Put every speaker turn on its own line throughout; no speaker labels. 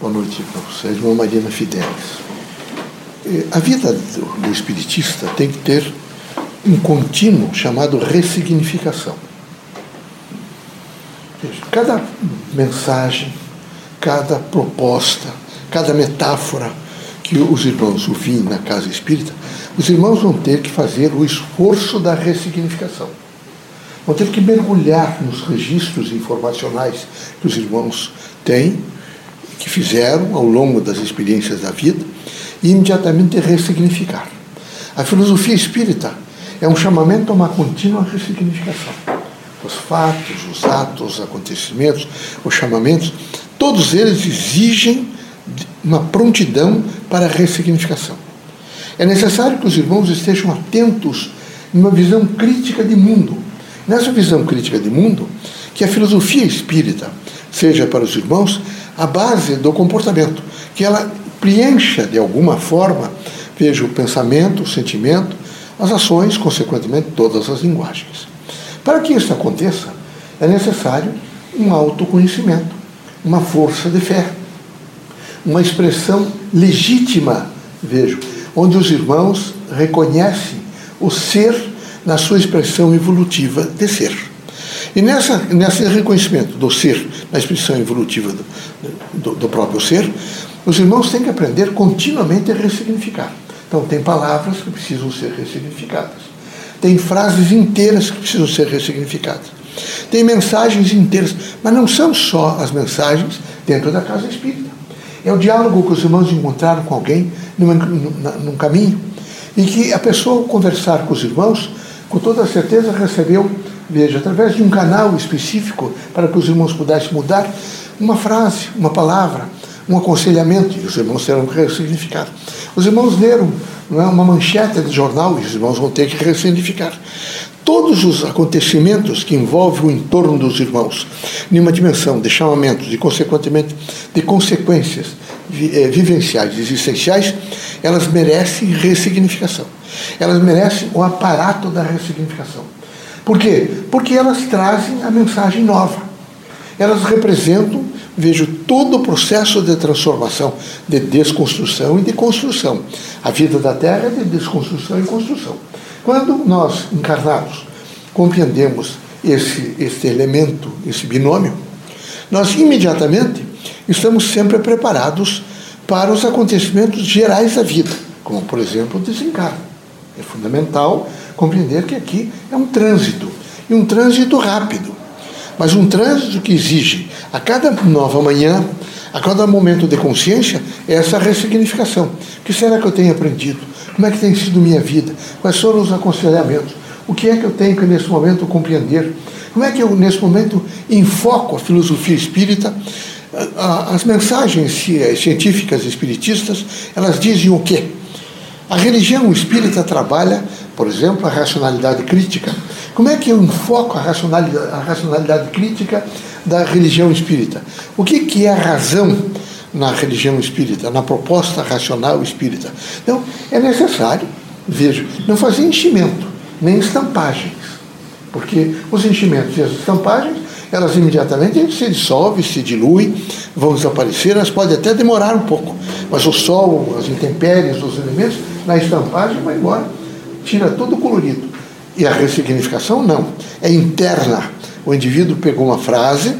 Boa noite para vocês, irmã Marina Fidelis. A vida do, do espiritista tem que ter um contínuo chamado ressignificação. Cada mensagem, cada proposta, cada metáfora que os irmãos ouvem na casa espírita, os irmãos vão ter que fazer o esforço da ressignificação. Vão ter que mergulhar nos registros informacionais que os irmãos têm, que fizeram ao longo das experiências da vida, e imediatamente ressignificar. A filosofia espírita é um chamamento a uma contínua ressignificação. Os fatos, os atos, os acontecimentos, os chamamentos, todos eles exigem uma prontidão para a ressignificação. É necessário que os irmãos estejam atentos numa visão crítica de mundo. Nessa visão crítica de mundo, que a filosofia espírita seja para os irmãos a base do comportamento, que ela preencha de alguma forma, veja o pensamento, o sentimento, as ações, consequentemente, todas as linguagens. Para que isso aconteça, é necessário um autoconhecimento, uma força de fé, uma expressão legítima, vejo, onde os irmãos reconhecem o ser na sua expressão evolutiva de ser. E nessa, nesse reconhecimento do ser, na expressão evolutiva do, do, do próprio ser, os irmãos têm que aprender continuamente a ressignificar. Então, tem palavras que precisam ser ressignificadas. Tem frases inteiras que precisam ser ressignificadas. Tem mensagens inteiras, mas não são só as mensagens dentro da casa espírita. É o diálogo que os irmãos encontraram com alguém numa, num caminho e que a pessoa, ao conversar com os irmãos, com toda certeza recebeu, veja, através de um canal específico para que os irmãos pudessem mudar, uma frase, uma palavra, um aconselhamento, e os irmãos terão que ressignificar. Os irmãos leram não é, uma manchete de jornal e os irmãos vão ter que ressignificar. Todos os acontecimentos que envolvem o entorno dos irmãos, numa dimensão de chamamentos e, consequentemente, de consequências eh, vivenciais, existenciais, elas merecem ressignificação. Elas merecem o aparato da ressignificação. Por quê? Porque elas trazem a mensagem nova. Elas representam vejo todo o processo de transformação, de desconstrução e de construção. A vida da Terra é de desconstrução e construção. Quando nós, encarnados, compreendemos esse, esse elemento, esse binômio, nós imediatamente estamos sempre preparados para os acontecimentos gerais da vida, como, por exemplo, o desencarno. É fundamental compreender que aqui é um trânsito, e um trânsito rápido mas um trânsito que exige a cada nova manhã, a cada momento de consciência, essa ressignificação. O que será que eu tenho aprendido? Como é que tem sido minha vida? Quais foram os aconselhamentos? O que é que eu tenho que nesse momento compreender? Como é que eu nesse momento enfoco a filosofia espírita? As mensagens científicas espiritistas, elas dizem o quê? A religião espírita trabalha, por exemplo, a racionalidade crítica. Como é que eu enfoco a racionalidade, a racionalidade crítica da religião espírita? O que, que é a razão na religião espírita, na proposta racional espírita? Então, é necessário, vejo, não fazer enchimento, nem estampagens. Porque os enchimentos e as estampagens, elas imediatamente se dissolvem, se diluem, vão desaparecer, elas podem até demorar um pouco. Mas o sol, as intempéries, os elementos, na estampagem vai embora, tira todo o colorido. E a ressignificação não, é interna. O indivíduo pegou uma frase,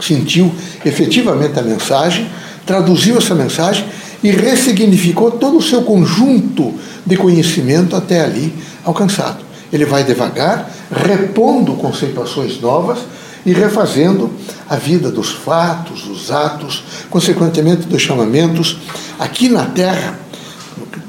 sentiu efetivamente a mensagem, traduziu essa mensagem e ressignificou todo o seu conjunto de conhecimento até ali alcançado. Ele vai devagar, repondo conceituações novas e refazendo a vida dos fatos, dos atos, consequentemente dos chamamentos aqui na Terra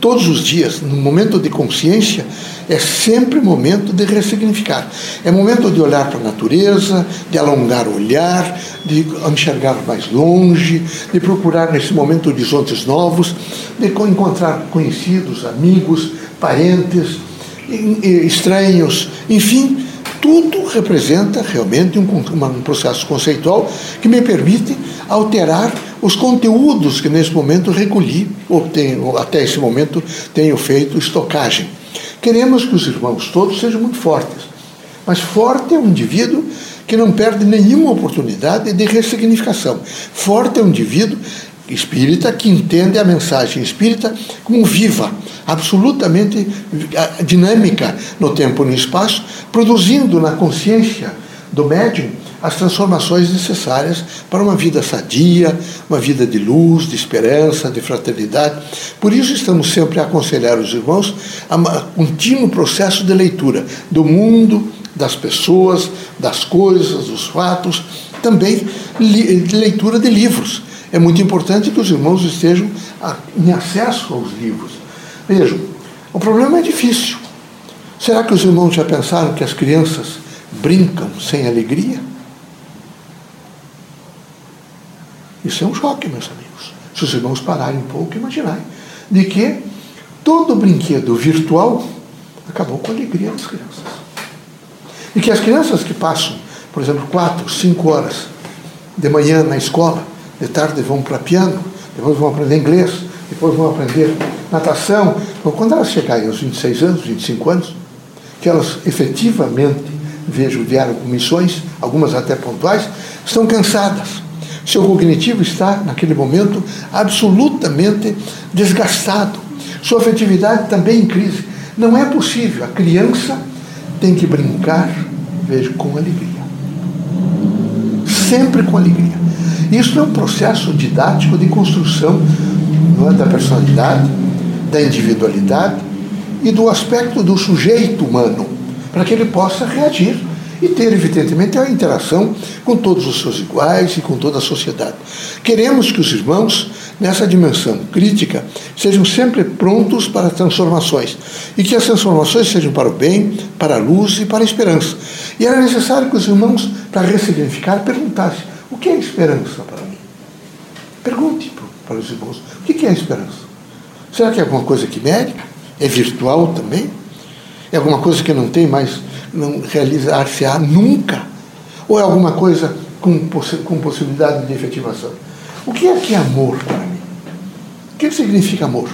todos os dias, no momento de consciência, é sempre momento de ressignificar. É momento de olhar para a natureza, de alongar o olhar, de enxergar mais longe, de procurar nesse momento horizontes novos, de encontrar conhecidos, amigos, parentes, estranhos, enfim, tudo representa realmente um, um processo conceitual que me permite alterar os conteúdos que nesse momento recolhi, ou tenho, até esse momento tenho feito estocagem. Queremos que os irmãos todos sejam muito fortes, mas forte é um indivíduo que não perde nenhuma oportunidade de ressignificação. Forte é um indivíduo espírita que entende a mensagem espírita como viva, absolutamente dinâmica no tempo e no espaço, produzindo na consciência do médium as transformações necessárias para uma vida sadia, uma vida de luz, de esperança, de fraternidade. Por isso estamos sempre a aconselhar os irmãos a um contínuo processo de leitura do mundo, das pessoas, das coisas, dos fatos, também leitura de livros. É muito importante que os irmãos estejam em acesso aos livros. Vejam, o problema é difícil. Será que os irmãos já pensaram que as crianças brincam sem alegria? Isso é um choque, meus amigos. Se os irmãos pararem um pouco imaginarem de que todo brinquedo virtual acabou com a alegria das crianças. E que as crianças que passam, por exemplo, quatro, cinco horas de manhã na escola, de tarde vão para piano, depois vão aprender inglês, depois vão aprender natação. Então, quando elas chegarem aos 26 anos, 25 anos, que elas efetivamente, vejo, vieram com missões, algumas até pontuais, estão cansadas seu cognitivo está, naquele momento, absolutamente desgastado. Sua afetividade também em crise. Não é possível. A criança tem que brincar, veja, com alegria. Sempre com alegria. Isso é um processo didático de construção é, da personalidade, da individualidade e do aspecto do sujeito humano, para que ele possa reagir e ter, evidentemente, a interação com todos os seus iguais e com toda a sociedade. Queremos que os irmãos, nessa dimensão crítica, sejam sempre prontos para transformações e que as transformações sejam para o bem, para a luz e para a esperança. E era necessário que os irmãos, para ressignificar, perguntassem: o que é esperança para mim? Pergunte para os irmãos: o que é esperança? Será que é alguma coisa quimérica? É virtual também? É alguma coisa que não tem mais não realizar-se-á nunca? Ou é alguma coisa com, com possibilidade de efetivação? O que é que é amor para mim? O que significa amor?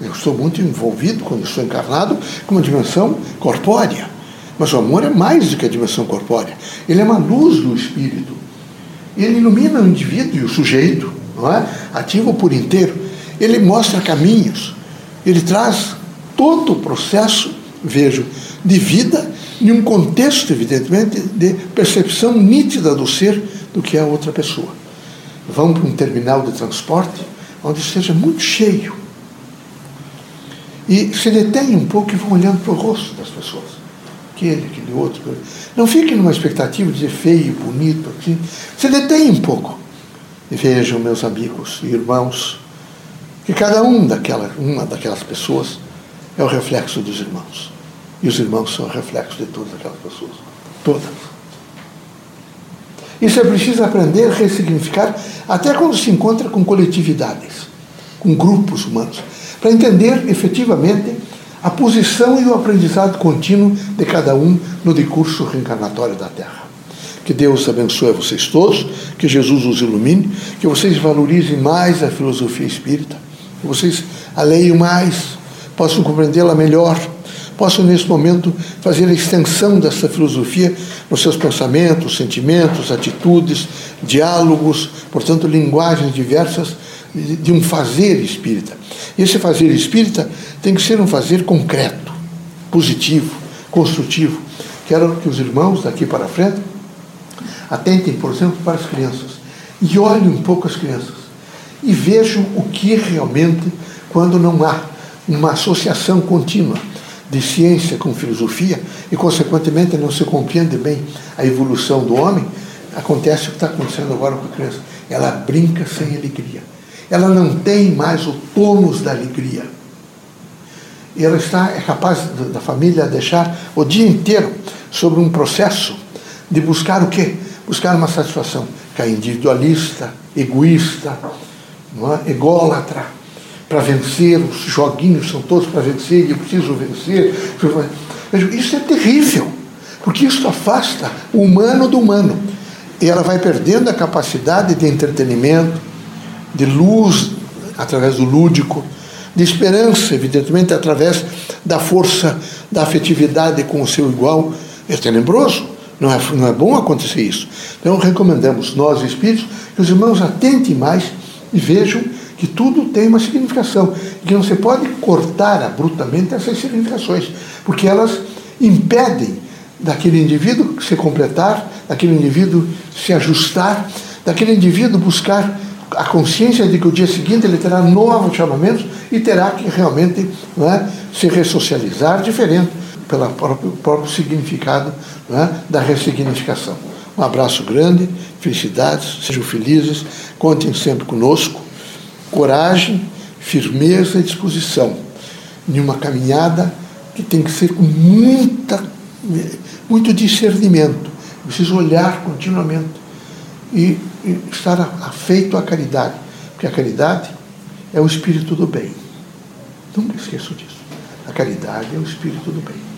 Eu estou muito envolvido, quando estou encarnado, com uma dimensão corpórea. Mas o amor é mais do que a dimensão corpórea. Ele é uma luz do espírito. Ele ilumina o indivíduo e o sujeito, não é? ativo por inteiro. Ele mostra caminhos. Ele traz todo o processo, vejo, de vida em um contexto, evidentemente, de percepção nítida do ser do que é a outra pessoa. Vão para um terminal de transporte onde esteja muito cheio. E se detêm um pouco e vão olhando para o rosto das pessoas. Aquele, aquele outro. Não fiquem numa expectativa de ser feio, bonito, assim. Se detêm um pouco. E vejam, meus amigos e irmãos, que cada um daquela, uma daquelas pessoas é o reflexo dos irmãos. E os irmãos são reflexos de todas aquelas pessoas. Todas. Isso é preciso aprender ressignificar até quando se encontra com coletividades, com grupos humanos, para entender efetivamente a posição e o aprendizado contínuo de cada um no decurso reencarnatório da Terra. Que Deus abençoe vocês todos, que Jesus os ilumine, que vocês valorizem mais a filosofia espírita, que vocês a leiam mais, possam compreendê-la melhor possam, nesse momento, fazer a extensão dessa filosofia nos seus pensamentos, sentimentos, atitudes, diálogos, portanto, linguagens diversas de um fazer espírita. E esse fazer espírita tem que ser um fazer concreto, positivo, construtivo. Quero que os irmãos, daqui para frente, atentem, por exemplo, para as crianças e olhem um pouco as crianças e vejam o que realmente, quando não há uma associação contínua de ciência com filosofia e, consequentemente, não se compreende bem a evolução do homem, acontece o que está acontecendo agora com a criança. Ela brinca sem alegria. Ela não tem mais o tônus da alegria. E ela está, é capaz da família deixar o dia inteiro sobre um processo de buscar o quê? Buscar uma satisfação. Que é individualista, egoísta, não é? ególatra para vencer, os joguinhos são todos para vencer, e eu preciso vencer. Isso é terrível, porque isso afasta o humano do humano. E ela vai perdendo a capacidade de entretenimento, de luz através do lúdico, de esperança, evidentemente, através da força da afetividade com o seu igual. É tenebroso, não é, não é bom acontecer isso. Então, recomendamos, nós espíritos, que os irmãos atentem mais E vejam que tudo tem uma significação. Que não se pode cortar abruptamente essas significações, porque elas impedem daquele indivíduo se completar, daquele indivíduo se ajustar, daquele indivíduo buscar a consciência de que o dia seguinte ele terá novos chamamentos e terá que realmente é, se ressocializar diferente pelo próprio, próprio significado é, da ressignificação. Um abraço grande, felicidades, sejam felizes, contem sempre conosco. Coragem, firmeza e disposição em uma caminhada que tem que ser com muita, muito discernimento. Preciso olhar continuamente e, e estar afeito à caridade, porque a caridade é o espírito do bem. Nunca esqueço disso. A caridade é o espírito do bem.